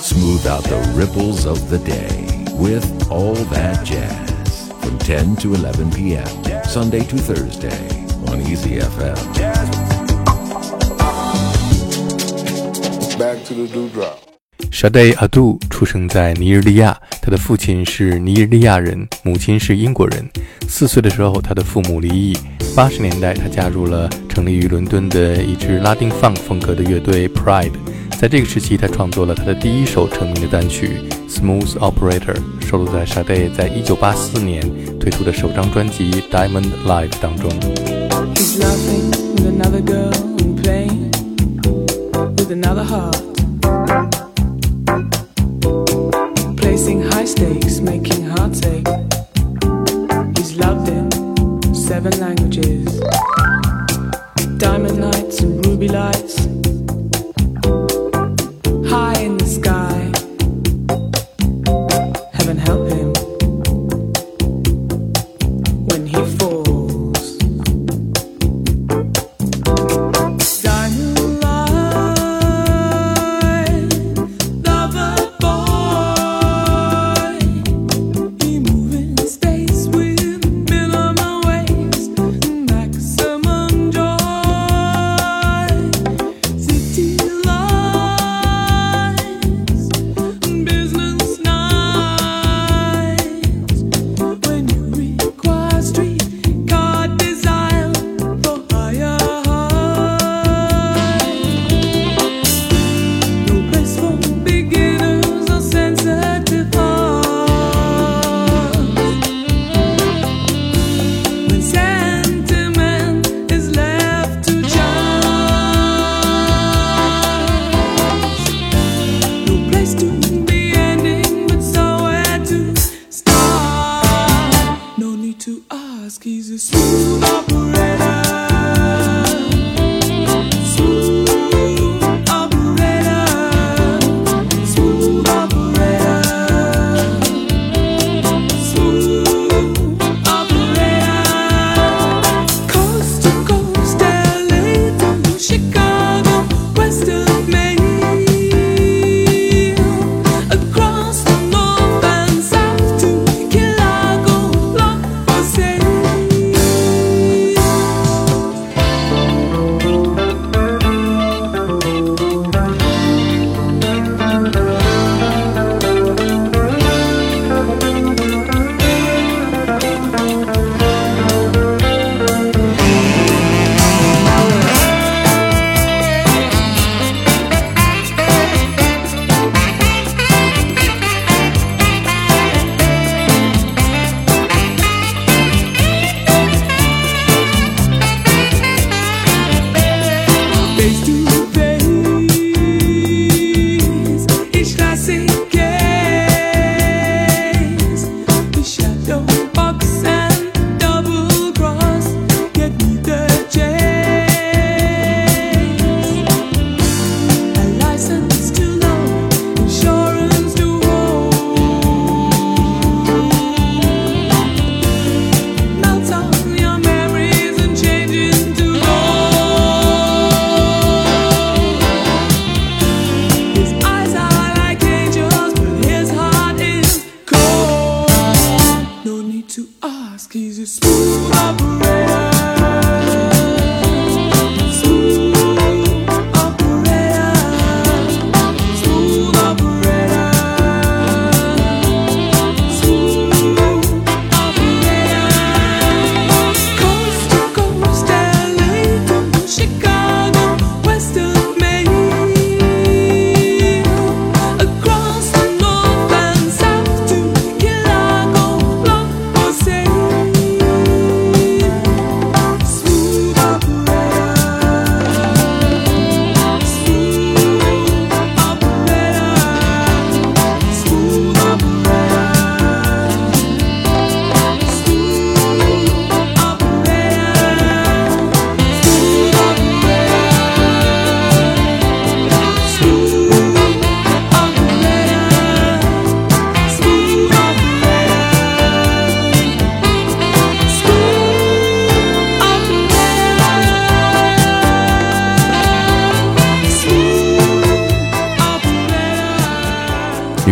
Smooth out the ripples of the day with All That Jazz from 10 to 11 p.m. Sunday to Thursday on Easy FM. Back to the dewdrop. Sade Adu 出生在尼日利亚，他的父亲是尼日利亚人，母亲是英国人。四岁的时候，他的父母离异。八十年代，他加入了成立于伦敦的一支拉丁 funk 风格的乐队 Pride。在这个时期，他创作了他的第一首成名的单曲《Smooth Operator》，收录在 Sade 在一九八四年推出的首张专辑《Diamond Live》当中。He's laughing with another girl and playing with another heart. Placing high stakes, making hearts ache. He's loved in seven languages.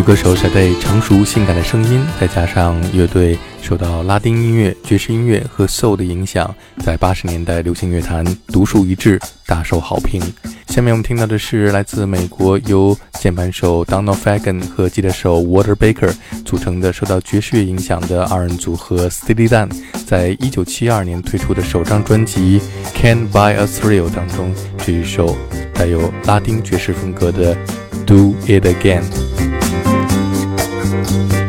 歌手小戴成熟性感的声音，再加上乐队受到拉丁音乐、爵士音乐和 soul 的影响，在八十年代流行乐坛独树一帜，大受好评。下面我们听到的是来自美国由键盘手 Donald Fagan 和吉他手 Water Baker 组成的受到爵士乐影响的二人组合 Steely Dan 在一九七二年推出的首张专辑《Can't Buy a Thrill》当中这一首带有拉丁爵士风格的《Do It Again》。Thank you.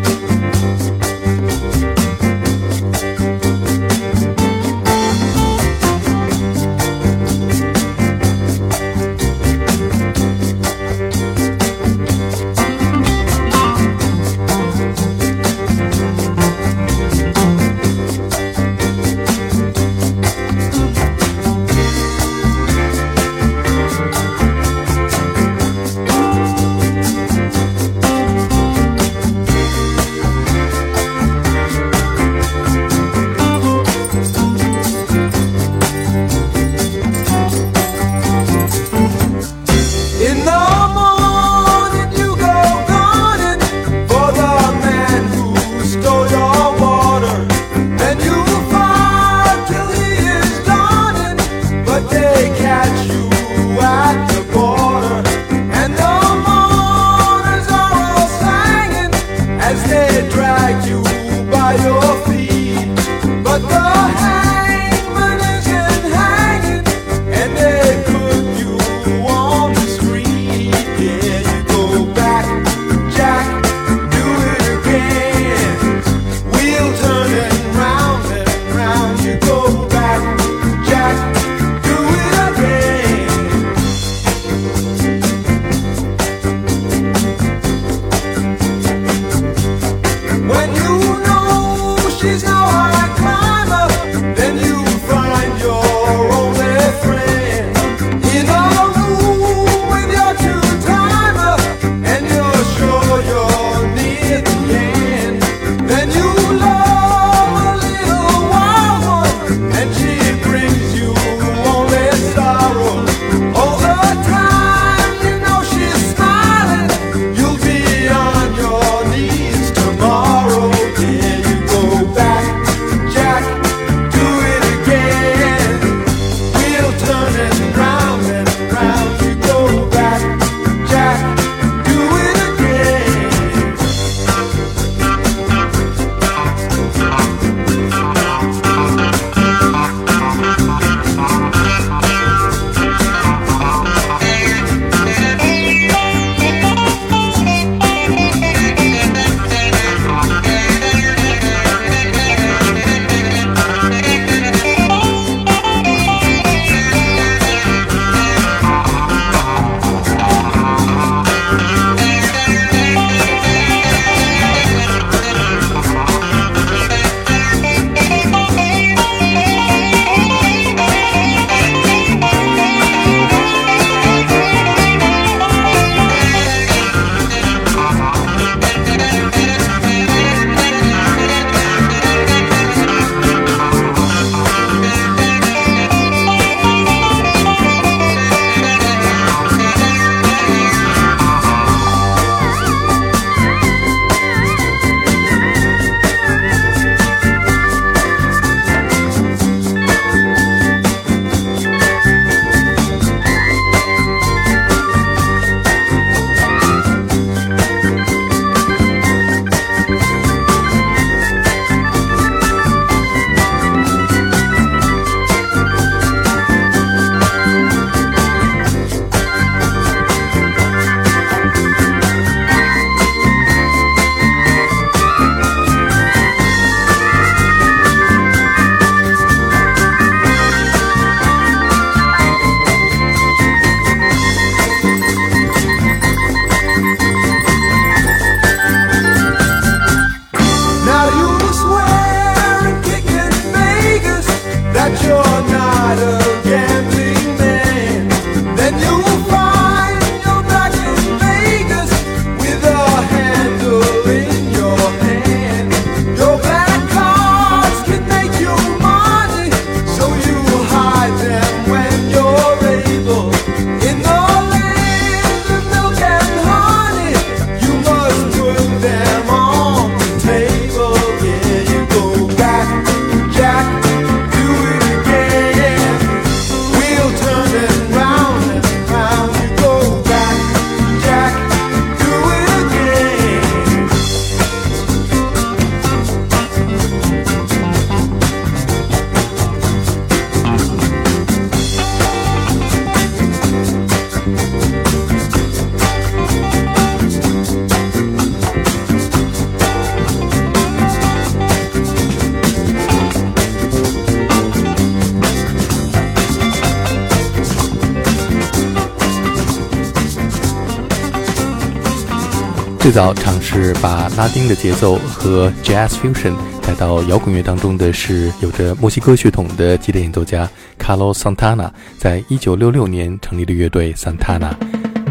最早尝试把拉丁的节奏和 Jazz Fusion 带到摇滚乐当中的是有着墨西哥血统的吉他演奏家 Carlos Santana，在一九六六年成立的乐队 Santana。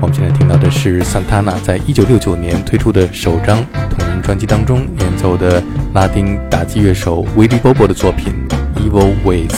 我们现在听到的是 Santana 在一九六九年推出的首张同名专辑当中演奏的拉丁打击乐手 Willie Bobo 的作品《Evil Ways》。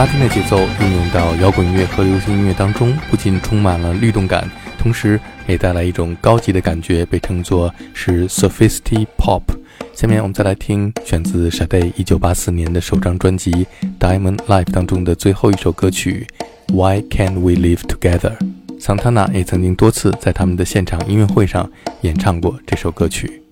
拉丁的节奏运用到摇滚乐和流行音乐当中，不仅充满了律动感，同时也带来一种高级的感觉，被称作是 Sophistic Pop。下面我们再来听选自 Shade 1984年的首张专辑《Diamond Life》当中的最后一首歌曲《Why Can't We Live Together》。桑塔纳也曾经多次在他们的现场音乐会上演唱过这首歌曲。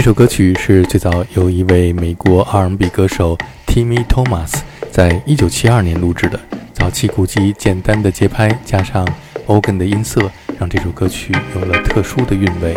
这首歌曲是最早由一位美国 R&B 歌手 Timmy Thomas 在一九七二年录制的。早期古籍简单的节拍加上 organ 的音色，让这首歌曲有了特殊的韵味。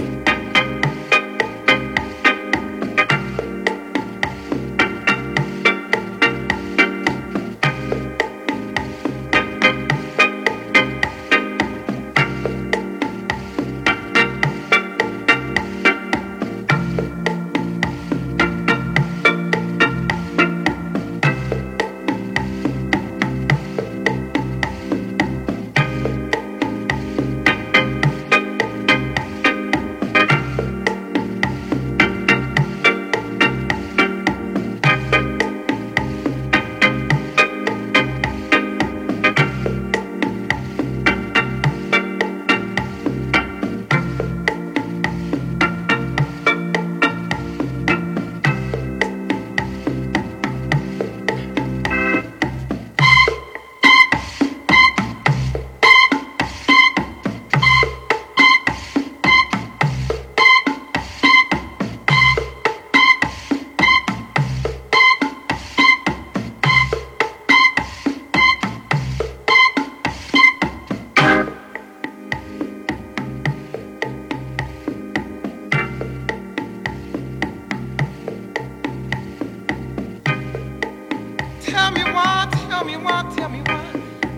Tell me why, tell me why, tell me why.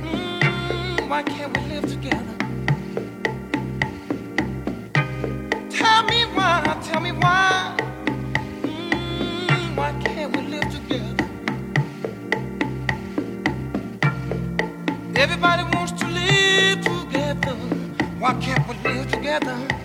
Mm, why can't we live together? Tell me why, tell me why. Mm, why can't we live together? Everybody wants to live together. Why can't we live together?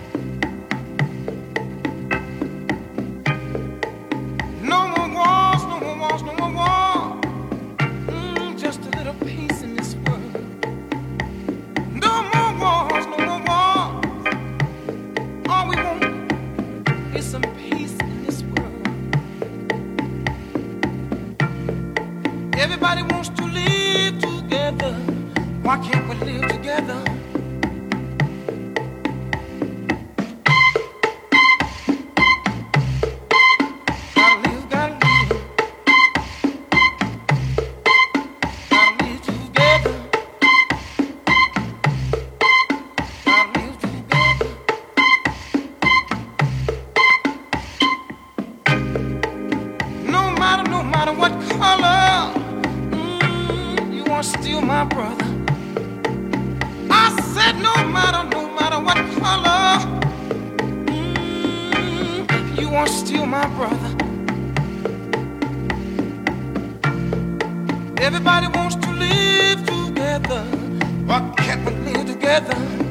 Everybody wants to live together. Why can't we live together? Everybody wants to live together. Why can't we live together?